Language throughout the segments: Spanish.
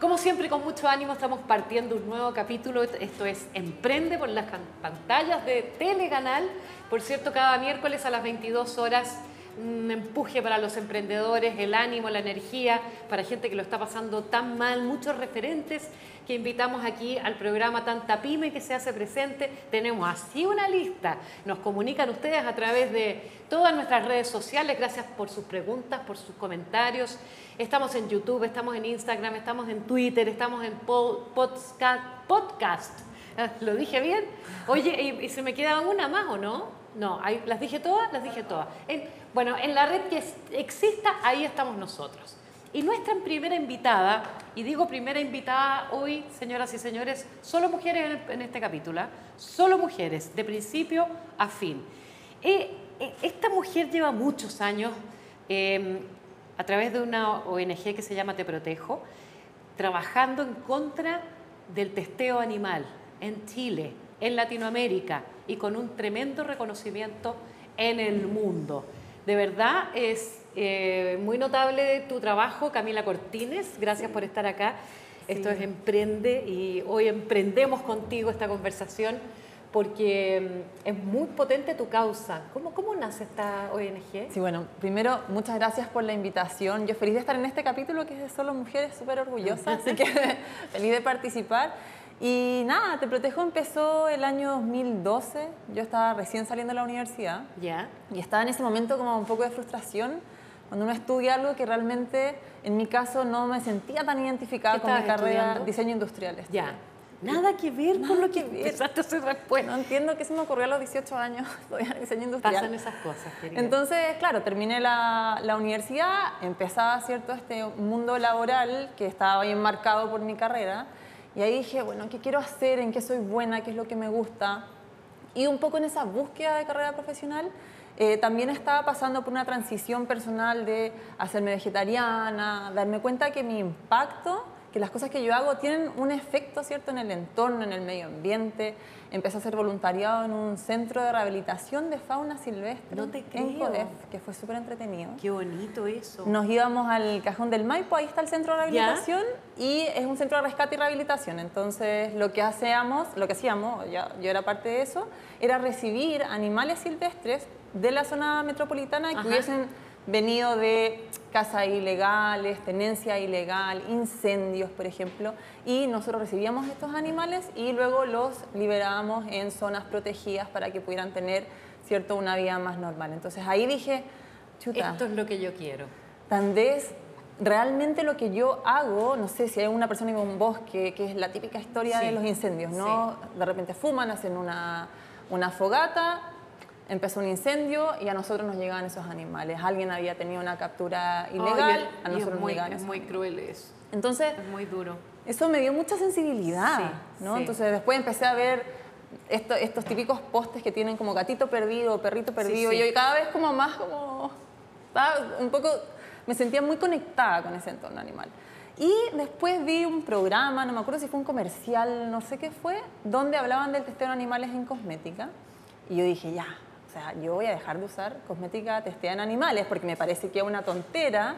Como siempre, con mucho ánimo estamos partiendo un nuevo capítulo. Esto es Emprende por las pantallas de Telecanal. Por cierto, cada miércoles a las 22 horas un empuje para los emprendedores, el ánimo, la energía, para gente que lo está pasando tan mal, muchos referentes que invitamos aquí al programa Tanta Pyme que se hace presente. Tenemos así una lista. Nos comunican ustedes a través de todas nuestras redes sociales. Gracias por sus preguntas, por sus comentarios. Estamos en YouTube, estamos en Instagram, estamos en Twitter, estamos en po- podcast. podcast. Ah, ¿Lo dije bien? Oye, ¿y, y se me queda una más o no? No, las dije todas, las dije todas. En- bueno, en la red que es- exista, ahí estamos nosotros. Y nuestra primera invitada, y digo primera invitada hoy, señoras y señores, solo mujeres en, en este capítulo, ¿ah? solo mujeres, de principio a fin. Eh, eh, esta mujer lleva muchos años eh, a través de una ONG que se llama Te Protejo, trabajando en contra del testeo animal en Chile, en Latinoamérica y con un tremendo reconocimiento en el mundo. De verdad es eh, muy notable tu trabajo, Camila Cortines. Gracias por estar acá. Esto es Emprende y hoy emprendemos contigo esta conversación porque mm, es muy potente tu causa. ¿Cómo, cómo nace esta ONG? Sí, bueno, primero, muchas gracias por la invitación. Yo feliz de estar en este capítulo que es de solo mujeres, súper orgullosa, así que feliz de participar. Y nada, Te Protejo empezó el año 2012. Yo estaba recién saliendo de la universidad ¿Ya? y estaba en ese momento como un poco de frustración cuando uno estudia algo que realmente, en mi caso, no me sentía tan identificada ¿Qué con mi carrera estudiando? diseño industrial. Ya. Nada que ver con Nada lo que, que empezaste a hacer después. No entiendo qué se me ocurrió a los 18 años estudiar diseño industrial. Pasan esas cosas, querida. Entonces, claro, terminé la, la universidad, empezaba, ¿cierto?, este mundo laboral que estaba bien marcado por mi carrera. Y ahí dije, bueno, ¿qué quiero hacer? ¿En qué soy buena? ¿Qué es lo que me gusta? Y un poco en esa búsqueda de carrera profesional, eh, también estaba pasando por una transición personal de hacerme vegetariana, darme cuenta que mi impacto, que las cosas que yo hago tienen un efecto, ¿cierto?, en el entorno, en el medio ambiente. Empecé a hacer voluntariado en un centro de rehabilitación de fauna silvestre No te en. Codef, que fue súper entretenido. Qué bonito eso. Nos íbamos al Cajón del Maipo, ahí está el centro de ¿Ya? rehabilitación y es un centro de rescate y rehabilitación. Entonces, lo que hacíamos, lo que hacíamos, yo era parte de eso, era recibir animales silvestres de la zona metropolitana que Ajá. hubiesen venido de casas ilegales, tenencia ilegal, incendios, por ejemplo, y nosotros recibíamos estos animales y luego los liberábamos en zonas protegidas para que pudieran tener, cierto, una vida más normal. Entonces, ahí dije, chuta, Esto es lo que yo quiero. Tandés, realmente lo que yo hago, no sé si hay una persona en un bosque, que es la típica historia Sí. de los incendios, ¿no? De repente fuman, hacen una, una fogata, empezó un incendio y a nosotros nos llegaban esos animales. Alguien había tenido una captura ilegal, a y nosotros es nos muy, llegaban es esos muy cruel eso. Entonces, Es muy duro. eso me dio mucha sensibilidad, Sí, ¿no? sí. Entonces después empecé a ver esto- estos típicos postes que tienen como gatito perdido, perrito perdido, sí. y yo cada vez como más como, estaba un poco, me sentía muy conectada con ese entorno animal. Y después vi un programa, no me acuerdo si fue un comercial, no sé qué fue, donde hablaban del testeo de animales en cosmética. Y yo dije, ya, sea, yo voy a dejar de usar cosmética testeada en animales porque me parece que es una tontera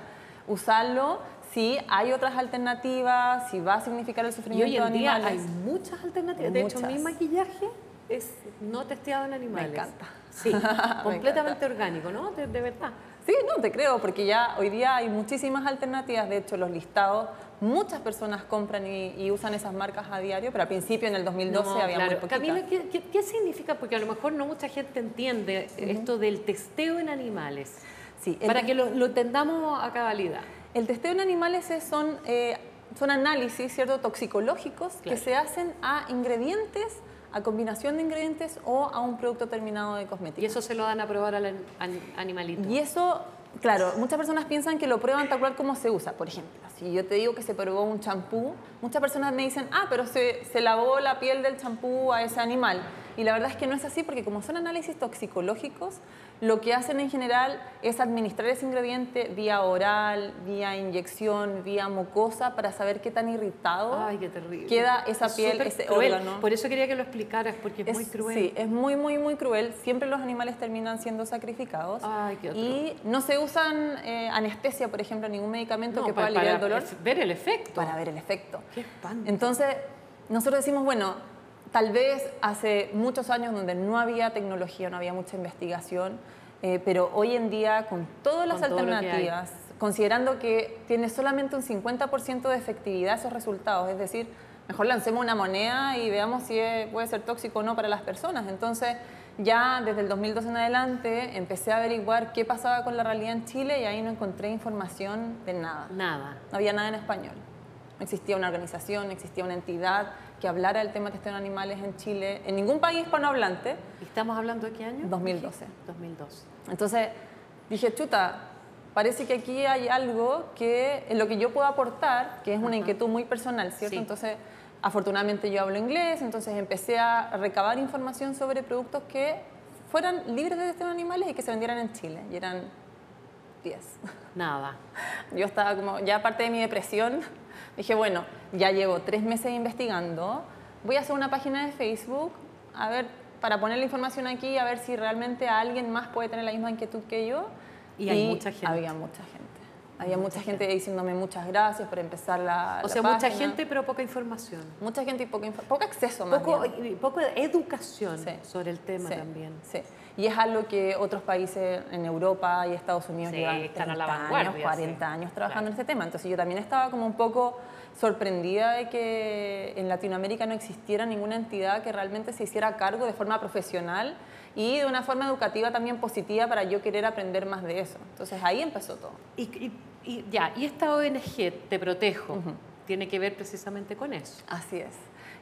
usarlo si hay otras alternativas, si va a significar el Y sufrimiento hoy en de día hay animales. muchas alternativas. De hecho, mi maquillaje es no testeado en animales. encanta. Sí, Me completamente orgánico, ¿no? De, de verdad. Sí, no, te creo, porque ya hoy día hay muchísimas alternativas. De hecho, los listados, muchas personas compran y, y usan esas marcas a diario, pero al principio, en el 2012, No, había claro. muy poquitas. Camila, ¿qué, qué, qué significa? Porque a lo mejor no mucha gente entiende esto del testeo en animales. Sí, el- Para que lo, lo entendamos a cabalidad. El testeo en animales es- son, eh, son análisis ¿cierto? toxicológicos Claro. que se hacen a ingredientes, a combinación de ingredientes o a un producto terminado de cosmética. Y eso se lo dan a probar al an- an- animalito. Y eso, claro, muchas personas piensan que lo prueban tal cual como se usa. Por ejemplo, si yo te digo que se probó un champú, muchas personas me dicen, ah, pero se, se lavó la piel del champú a ese animal. Y la verdad es que no es así porque como son análisis toxicológicos, lo que hacen en general es administrar ese ingrediente vía oral, vía inyección, vía mucosa para saber qué tan irritado Ay, qué terrible. queda esa Es piel, ese cruel. órgano. Por eso quería que lo explicaras, porque es, Es- muy cruel. Sí, es muy, muy, muy cruel. Siempre los animales terminan siendo sacrificados. Ay, qué y no se usan eh, anestesia, por ejemplo, ningún medicamento No, que pueda para, aliviar el para dolor ver el efecto. para ver el efecto. Qué espanto. Entonces, nosotros decimos, bueno, tal vez hace muchos años donde no había tecnología, no había mucha investigación, eh, pero hoy en día con todas las Con que alternativas, considerando que tiene solamente un 50% de efectividad esos resultados, es decir, mejor lancemos una moneda y veamos si es- puede ser tóxico o no para las personas. Entonces, ya desde el 2012 en adelante empecé a averiguar qué pasaba con la realidad en Chile y ahí no encontré información de nada. Nada. No había nada en español. No existía una organización, no existía una entidad que hablara del tema de testeo en animales en Chile, en ningún país hispanohablante. ¿Y ¿Estamos hablando de qué año? 2012. 2012. Entonces dije, chuta, parece que aquí hay algo que en lo que yo puedo aportar, que es una inquietud muy personal, ¿cierto? Sí. Entonces, afortunadamente yo hablo inglés, entonces empecé a recabar información sobre productos que fueran libres de testeo en animales y que se vendieran en Chile. Y eran 10. Nada. Yo estaba como, ya aparte de mi depresión, dije, bueno, ya llevo tres meses investigando, voy a hacer una página de Facebook, a ver, para poner la información aquí, a ver si realmente alguien más puede tener la misma inquietud que yo. Y hay mucha gente. Había mucha gente. Había mucha gente diciéndome muchas gracias por empezar la O la sea, mucha página. gente, pero poca información. Mucha gente y poco, info- poco acceso más Poco, bien. y poco educación Sí. sobre el tema Sí, también. Sí. Y es algo que otros países en Europa y Estados Unidos Sí, llevan están a la 30 vanguardia, años, 40 sí. años trabajando Claro. en este tema. Entonces yo también estaba como un poco sorprendida de que en Latinoamérica no existiera ninguna entidad que realmente se hiciera cargo de forma profesional y de una forma educativa también positiva para yo querer aprender más de eso. Entonces ahí empezó todo. Y, y- y ya, y esta ONG, Te Protejo, tiene que ver precisamente con eso. Así es.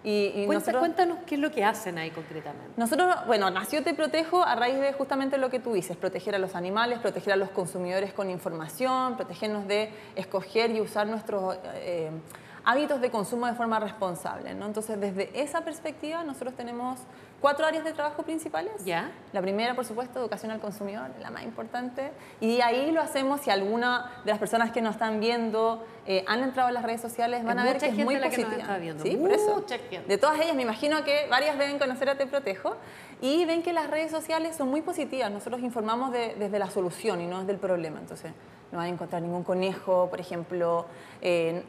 Y, y Cuenta- nosotros- Cuéntanos qué es lo que hacen ahí concretamente. Nosotros, bueno, nació Te Protejo a raíz de justamente lo que tú dices, proteger a los animales, proteger a los consumidores con información, protegernos de escoger y usar nuestros eh, hábitos de consumo de forma responsable. ¿no? Entonces, desde esa perspectiva, nosotros tenemos cuatro áreas de trabajo principales. Ya. La primera, por supuesto, educación al consumidor, la más importante. Y ahí lo hacemos si alguna de las personas que nos están viendo eh, han entrado a las redes sociales, van Es a ver que es muy la que nos positiva. está viendo, Sí, por eso. gente. De todas ellas, me imagino que varias deben conocer a Te Protejo y ven que las redes sociales son muy positivas. Nosotros informamos de- desde la solución y no desde el problema. Entonces, no van a encontrar ningún conejo, por ejemplo, eh,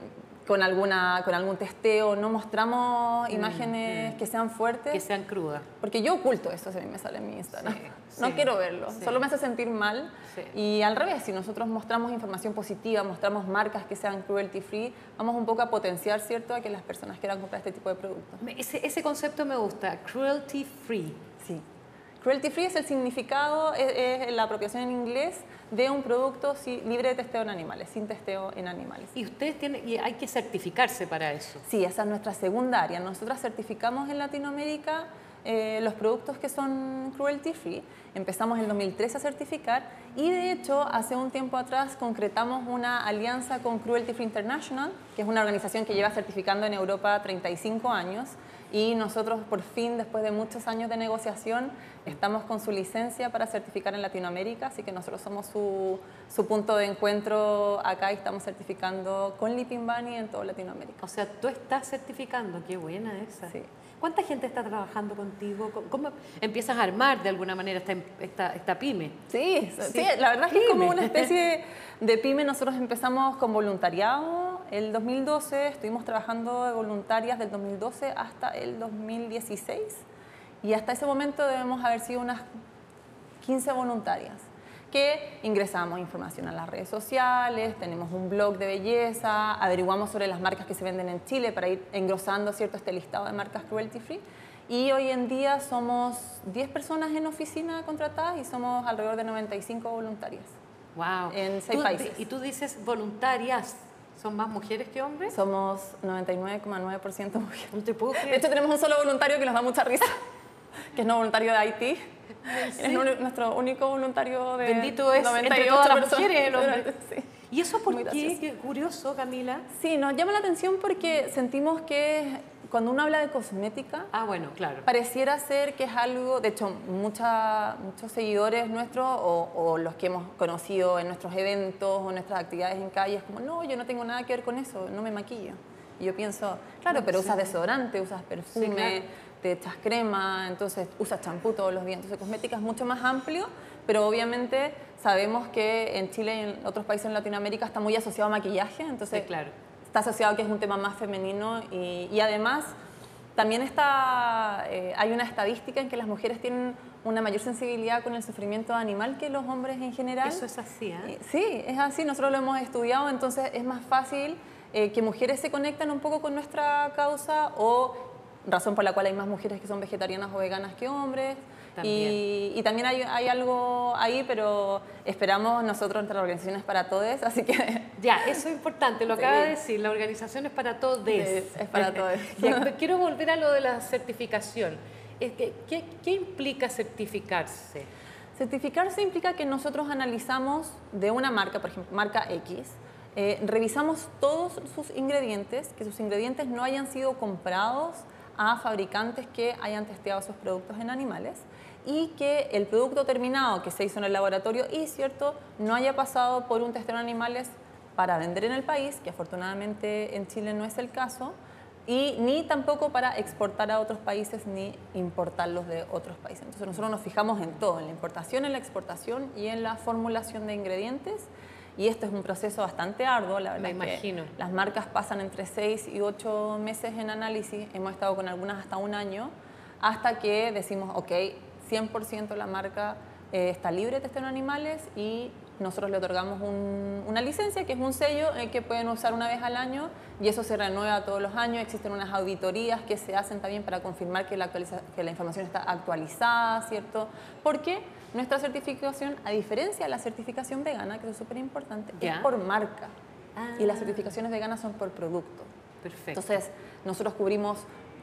con, alguna, con algún testeo. No mostramos imágenes que sean fuertes. Mm, Que sean crudas. Porque yo oculto eso, si a mí me sale en mi Instagram. Sí, no sí, quiero verlo, sí. solo me hace sentir mal. Y al revés, si nosotros mostramos información positiva, mostramos marcas que sean cruelty free, vamos un poco a potenciar, ¿cierto?, a que las personas quieran comprar este tipo de productos. Ese, ese concepto me gusta, cruelty free. Sí. Cruelty free es el significado, es, es la apropiación en inglés de un producto si- libre de testeo en animales, sin testeo en animales. Y ustedes tienen, y hay que certificarse para eso. Sí, esa es nuestra segunda área. Nosotras certificamos en Latinoamérica eh, los productos que son cruelty free. Empezamos en 2013 a certificar y de hecho hace un tiempo atrás concretamos una alianza con Cruelty Free International, que es una organización que lleva certificando en Europa 35 años y nosotros por fin, después de muchos años de negociación, estamos con su licencia para certificar en Latinoamérica, así que nosotros somos su, su punto de encuentro acá y estamos certificando con Leaping Bunny en toda Latinoamérica. O sea, tú estás certificando, qué buena esa. Sí. ¿Cuánta gente está trabajando contigo? ¿Cómo, empiezas a armar de alguna manera esta, esta, esta pyme? Sí, Sí. sí, la verdad es que es como una especie de pyme. Nosotros empezamos con voluntariado el 2012, estuvimos trabajando de voluntarias del 2012 hasta el 2016 y hasta ese momento debemos haber sido unas 15 voluntarias que ingresamos información a las redes sociales, tenemos un blog de belleza, averiguamos sobre las marcas que se venden en Chile para ir engrosando cierto este listado de marcas cruelty free. Y hoy en día somos 10 personas en oficina contratadas y somos alrededor de 95 voluntarias. Wow. En seis Tú- países. Y tú dices voluntarias, ¿son más mujeres que hombres? Somos 99,9% mujeres. No te puedo De creer. hecho, tenemos un solo voluntario que nos da mucha risa, que es no voluntario de Haití. Es serio? nu- nuestro único voluntario de Bendito es entre 98 todas las mujeres. Sí. ¿Y eso por Muy qué? gracioso. Qué curioso, Camila. Sí, nos llama la atención porque sentimos que cuando uno habla de cosmética, Ah, bueno, claro. pareciera ser que es algo, de hecho, mucha- muchos seguidores nuestros o, o los que hemos conocido en nuestros eventos o nuestras actividades en calle, es como, no, yo no tengo nada que ver con eso, no me maquillo. Y yo pienso, claro, pero usas desodorante, usas perfume, claro. te echas crema, entonces usas champú todos los días. Entonces, cosmética es mucho más amplio, pero obviamente sabemos que en Chile y en otros países en Latinoamérica está muy asociado a maquillaje, entonces Sí, claro. Está asociado que es un tema más femenino y, y además también está, eh, hay una estadística en que las mujeres tienen una mayor sensibilidad con el sufrimiento animal que los hombres en general. Eso es así, ¿eh? Sí, es así, nosotros lo hemos estudiado, entonces es más fácil eh, que mujeres se conecten un poco con nuestra causa o razón por la cual hay más mujeres que son vegetarianas o veganas que hombres. También. Y, y también hay, hay algo ahí, pero esperamos nosotros entre las organizaciones para todos, así que Ya, eso es importante, lo Sí. acaba de decir, la organización es para todos. Es- es para todos. Quiero volver a lo de la certificación. Es que, ¿qué, qué implica certificarse? Certificarse implica que nosotros analizamos de una marca, por ejemplo, marca X, eh, revisamos todos sus ingredientes, que sus ingredientes no hayan sido comprados a fabricantes que hayan testeado sus productos en animales y que el producto terminado que se hizo en el laboratorio y cierto no haya pasado por un testeo en animales para vender en el país, que afortunadamente en Chile no es el caso, y ni tampoco para exportar a otros países ni importarlos de otros países. Entonces nosotros nos fijamos en todo, en la importación, en la exportación y en la formulación de ingredientes. Y esto es un proceso bastante arduo, la verdad. Me es que imagino. las marcas pasan entre 6 y 8 meses en análisis, hemos estado con algunas hasta un año, hasta que decimos, ok, 100% la marca eh, está libre de testeo en animales y nosotros le otorgamos un- una licencia, que es un sello eh, que pueden usar una vez al año y eso se renueva todos los años. Existen unas auditorías que se hacen también para confirmar que la, actualiza- que la información está actualizada, ¿cierto? Porque nuestra certificación, a diferencia de la certificación vegana, que es súper importante, es por marca y las Ah. certificaciones veganas son por producto. Perfecto. Entonces, nosotros cubrimos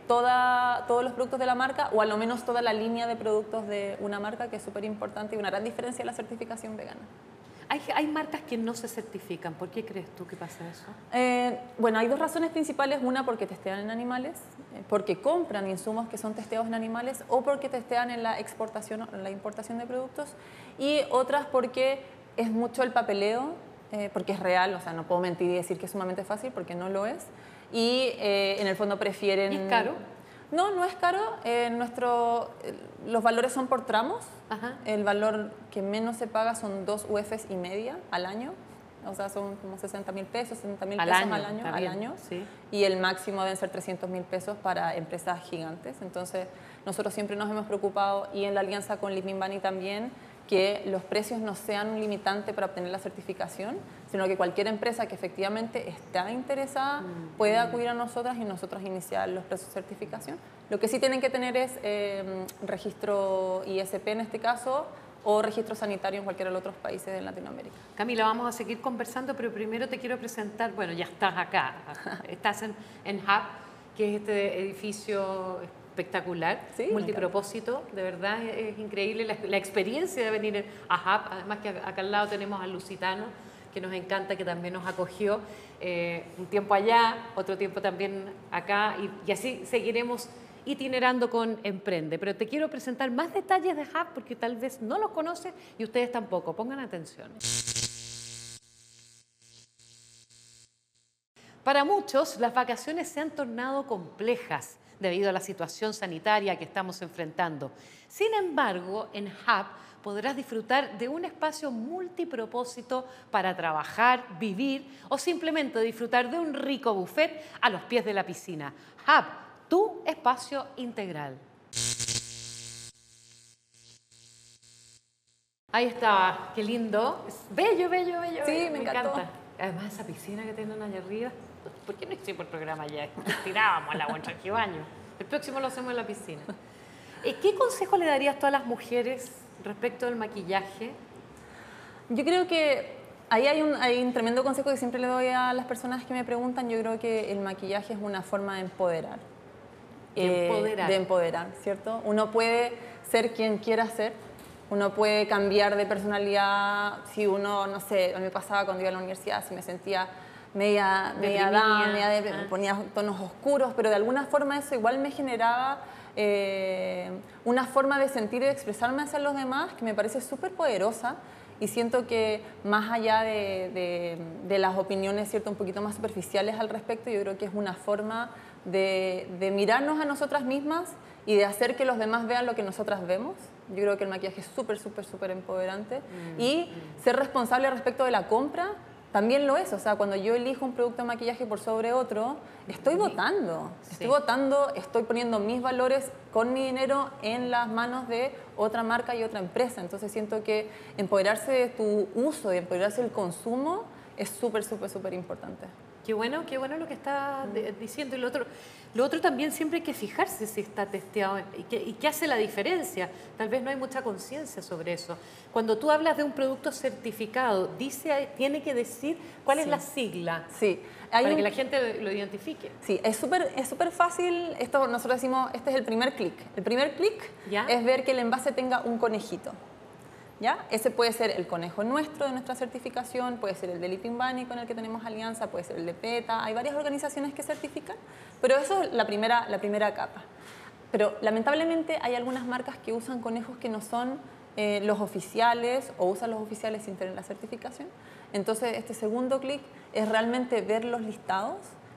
toda, todos los productos de la marca o a lo menos toda la línea de productos de una marca, que es súper importante y una gran diferencia de la certificación vegana. hay, hay marcas que no se certifican. ¿Por qué crees tú que pasa eso? Eh, bueno, hay dos razones principales. Una, porque testean en animales, porque compran insumos que son testeados en animales o porque testean en la exportación o en la importación de productos. Y otras porque es mucho el papeleo, eh, porque es real, o sea, no puedo mentir y decir que es sumamente fácil porque no lo es. Y eh, en el fondo prefieren... ¿Y es caro? No, no es caro. Eh, nuestro, eh, los valores son por tramos. Ajá. El valor que menos se paga son dos UFs y media al año. O sea, son como 60 mil pesos, 70 mil pesos año, al año. al año. sí. Y el máximo deben ser 300 mil pesos para empresas gigantes. Entonces, nosotros siempre nos hemos preocupado, y en la alianza con Living Bunny también, que los precios no sean un limitante para obtener la certificación, sino que cualquier empresa que efectivamente está interesada Mm, puede acudir a nosotras y nosotros iniciar los procesos de certificación. Lo que sí tienen que tener es eh, registro ISP en este caso o registro sanitario en cualquiera de los otros países de Latinoamérica. Camila, vamos a seguir conversando, pero primero te quiero presentar, bueno, ya estás acá, estás en, en Hub, que es este edificio espectacular, Sí, multipropósito, de verdad es, es increíble la, la experiencia de venir a Hub, además que acá al lado tenemos al Lusitano, que nos encanta, que también nos acogió eh, un tiempo allá, otro tiempo también acá, y, y así seguiremos itinerando con Emprende. Pero te quiero presentar más detalles de Hub porque tal vez no los conoces y ustedes tampoco. Pongan atención. Para muchos, las vacaciones se han tornado complejas debido a la situación sanitaria que estamos enfrentando. Sin embargo, en Hub podrás disfrutar de un espacio multipropósito para trabajar, vivir o simplemente disfrutar de un rico buffet a los pies de la piscina. Hub, tu espacio integral. Ahí está, qué lindo. Es bello, bello, bello. Sí, bello, me encantó. encanta. Además, esa piscina que tienen allá arriba. ¿Por qué no hicimos el programa allá? Tirábamos al agua en trajibaño. El próximo lo hacemos en la piscina. ¿Qué consejo le darías tú a las mujeres respecto del maquillaje? Yo creo que ahí hay un, hay un tremendo consejo que siempre le doy a las personas que me preguntan. Yo creo que el maquillaje es una forma de empoderar. De Eh, empoderar. de empoderar, ¿cierto? Uno puede ser quien quiera ser. Uno puede cambiar de personalidad. Si uno, no sé, a mí me pasaba cuando iba a la universidad, si me sentía media, media down, media de- Ah. me ponía tonos oscuros, pero de alguna forma eso igual me generaba eh, una forma de sentir y de expresarme hacia los demás que me parece súper poderosa y siento que más allá de, de- de las opiniones cierto, un poquito más superficiales al respecto, yo creo que es una forma de, de mirarnos a nosotras mismas y de hacer que los demás vean lo que nosotras vemos. Yo creo que el maquillaje es súper, súper, súper empoderante. Y ser responsable respecto de la compra también lo es. O sea, cuando yo elijo un producto de maquillaje por sobre otro, estoy votando. Estoy votando, estoy poniendo mis valores con mi dinero en las manos de otra marca y otra empresa. Entonces siento que empoderarse de tu uso y empoderarse del consumo es súper, súper, súper importante. Qué bueno, qué bueno lo que está de- diciendo. Y lo otro, lo otro también siempre hay que fijarse si está testeado y qué, y qué hace la diferencia. Tal vez no hay mucha conciencia sobre eso. Cuando tú hablas de un producto certificado, dice, tiene que decir cuál es Sí. la sigla Sí, hay para un- que la gente lo identifique. Sí, es súper es súper fácil. Esto nosotros decimos, este es el primer clic. El primer clic es ver que el envase tenga un conejito. ¿Ya? Ese puede ser el conejo nuestro de nuestra certificación, puede ser el de Lipin Bunny con el que tenemos alianza, puede ser el de PETA. Hay varias organizaciones que certifican, pero eso es la primera, la primera capa. Pero lamentablemente hay algunas marcas que usan conejos que no son eh, los oficiales o usan los oficiales sin tener la certificación. Entonces, este segundo clic es realmente ver los listados.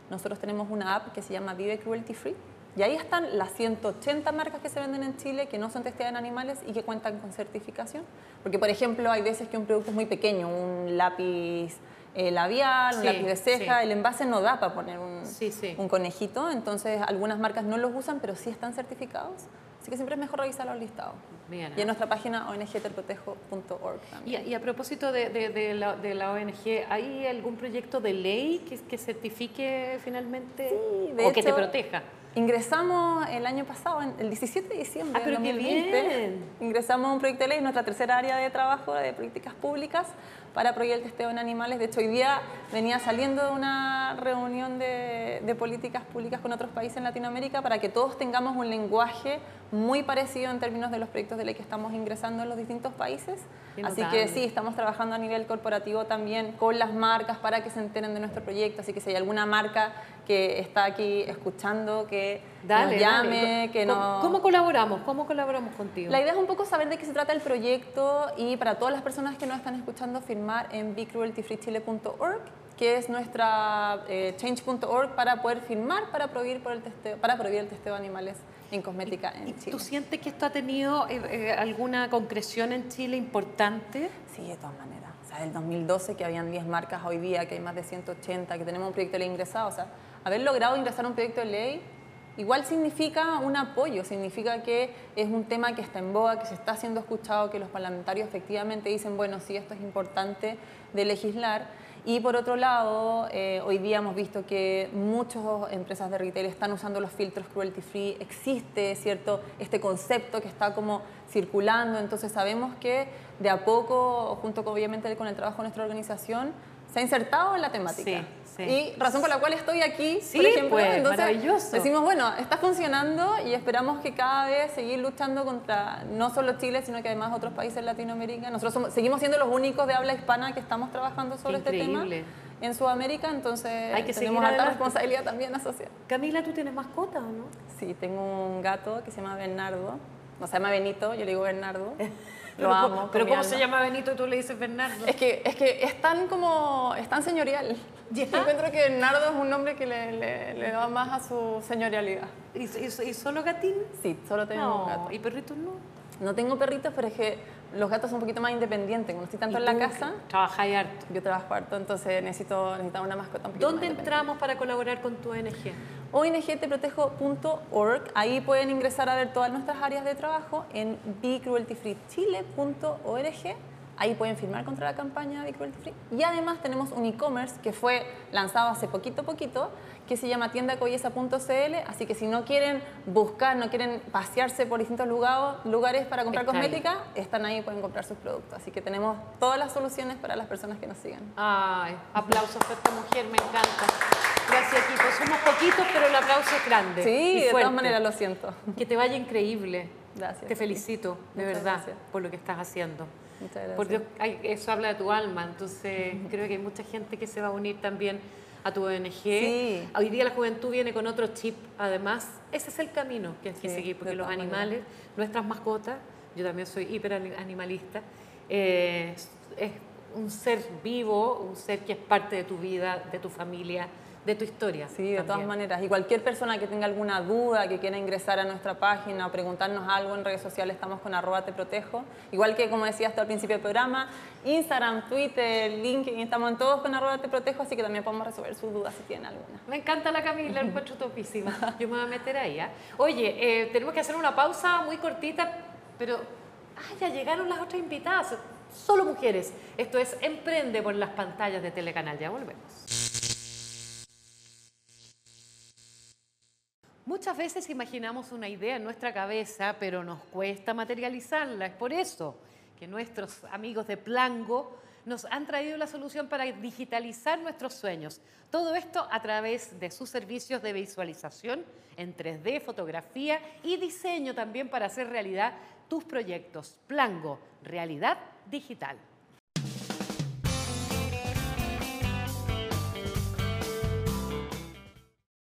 Nosotros tenemos una app que se llama Vive Cruelty Free y ahí están las 180 marcas que se venden en Chile que no son testeadas en animales y que cuentan con certificación. Porque, por ejemplo, hay veces que un producto es muy pequeño, un lápiz eh, labial, un Sí, lápiz de ceja, sí. el envase no da para poner un, Sí, un conejito, entonces algunas marcas no los usan, pero sí están certificados. Así que siempre es mejor revisar los listados. Bien, Y en nuestra página ongterprotejo.org Y, también. a- y a propósito de, de- de la, de la ONG, ¿hay algún proyecto de ley que, que certifique finalmente o que te hecho, proteja? Ingresamos el año pasado, el 17 de diciembre Ah, pero qué 2020, bien. ingresamos a un proyecto de ley, nuestra tercera área de trabajo de políticas públicas para prohibir el testeo en animales. De hecho, hoy día venía saliendo de una reunión de, de políticas públicas con otros países en Latinoamérica para que todos tengamos un lenguaje muy parecido en términos de los proyectos de ley que estamos ingresando en los distintos países. Qué Así notable. que sí, estamos trabajando a nivel corporativo también con las marcas para que se enteren de nuestro proyecto. Así que si hay alguna marca que está aquí escuchando, que Dale, nos llame, dale. que ¿Cómo, no... ¿Cómo colaboramos? ¿Cómo colaboramos contigo? La idea es un poco saber de qué se trata el proyecto y para todas las personas que nos están escuchando firmar en becrueltyfreechile.org que es nuestra eh, change.org para poder firmar para prohibir, por el testeo, para prohibir el testeo de animales en cosmética ¿Y en Chile. ¿Tú sientes que esto ha tenido eh, eh, alguna concreción en Chile importante? Sí, de todas maneras. O sea, del 2012 que habían 10 marcas, hoy día que hay más de 180, que tenemos un proyecto de ley ingresado. O sea, haber logrado ingresar un proyecto de ley igual significa un apoyo, significa que es un tema que está en boga, que se está siendo escuchado, que los parlamentarios efectivamente dicen, bueno, sí, esto es importante de legislar. Y por otro lado, eh, hoy día hemos visto que muchas empresas de retail están usando los filtros cruelty free. Existe, ¿cierto?, este concepto que está como circulando. Entonces sabemos que de a poco, junto con, obviamente con el trabajo de nuestra organización, se ha insertado en la temática. Sí, sí. Y razón por la cual estoy aquí, Sí, por ejemplo. pues, Entonces, maravilloso. decimos, bueno, está funcionando y esperamos que cada vez seguir luchando contra no solo Chile, sino que además otros países de Latinoamérica. Nosotros somos- seguimos siendo los únicos de habla hispana que estamos trabajando sobre este tema en Sudamérica, entonces Hay que tenemos alta responsabilidad también asociada. Camila, ¿tú tienes mascota o no? Sí, tengo un gato que se llama Bernardo. No se llama Benito, yo le digo Bernardo. Lo amo. ¿cómo- con pero ¿cómo se llama Benito y tú le dices Bernardo? Es que, es que es tan como, es tan señorial. Yo encuentro que Bernardo es un nombre que le, le, le da más a su señorialidad. ¿Y, y- y solo gatín? Sí, solo tenemos No, un gato. ¿y perritos no? No tengo perritos, pero es que los gatos son un poquito más independientes. Como estoy tanto ¿Y en la casa, Trabajáis harto. yo trabajo harto, entonces necesito, necesito una mascota un poquito ¿Dónde más entramos para colaborar con tu ONG? ONGTeprotejo.org, ahí pueden ingresar a ver todas nuestras áreas de trabajo en becrueltyfreechile.org. Ahí pueden firmar contra la campaña Be Cruelty Free. Y además tenemos un e-commerce que fue lanzado hace poquito poquito, que se llama tiendacoyesa.cl. Así que si no quieren buscar, no quieren pasearse por distintos lugares, para comprar Está ahí. cosmética, están ahí y pueden comprar sus productos. Así que tenemos todas las soluciones para las personas que nos sigan. Ay, aplausos para esta mujer, me encanta. Gracias, equipo. Somos poquitos, pero el aplauso es grande. Sí, de todas maneras lo siento. Que te vaya increíble. Gracias. Te felicito, de Muchas verdad, gracias. por lo que estás haciendo. Porque hay- eso habla de tu alma, entonces creo que hay mucha gente que se va a unir también a tu ONG. Sí. Hoy día la juventud viene con otro chip, además. Ese es el camino que hay que Sí, seguir, porque los animales, nuestras mascotas, yo también soy hiper animalista, eh, es un ser vivo, un ser que es parte de tu vida, de tu familia, de tu historia. Sí, de todas también. maneras. Y cualquier persona que tenga alguna duda, que quiera ingresar a nuestra página o preguntarnos algo en redes sociales, estamos con arroba te protejo. Igual que como decía hasta al principio del programa, Instagram, Twitter, LinkedIn, estamos en todos con arroba te protejo, así que también podemos resolver sus dudas si tienen alguna. Me encanta la Camila, la encuentro topísima. Yo me voy a meter ahí. ¿ah? Oye, eh, tenemos que hacer una pausa muy cortita, pero ah, ya llegaron las otras invitadas. Solo mujeres. Esto es Emprende por las pantallas de Telecanal. Ya volvemos. Muchas veces imaginamos una idea en nuestra cabeza, pero nos cuesta materializarla. Es por eso que nuestros amigos de Plango nos han traído la solución para digitalizar nuestros sueños. Todo esto a través de sus servicios de visualización en 3D, fotografía y diseño también para hacer realidad tus proyectos. Plango, realidad digital.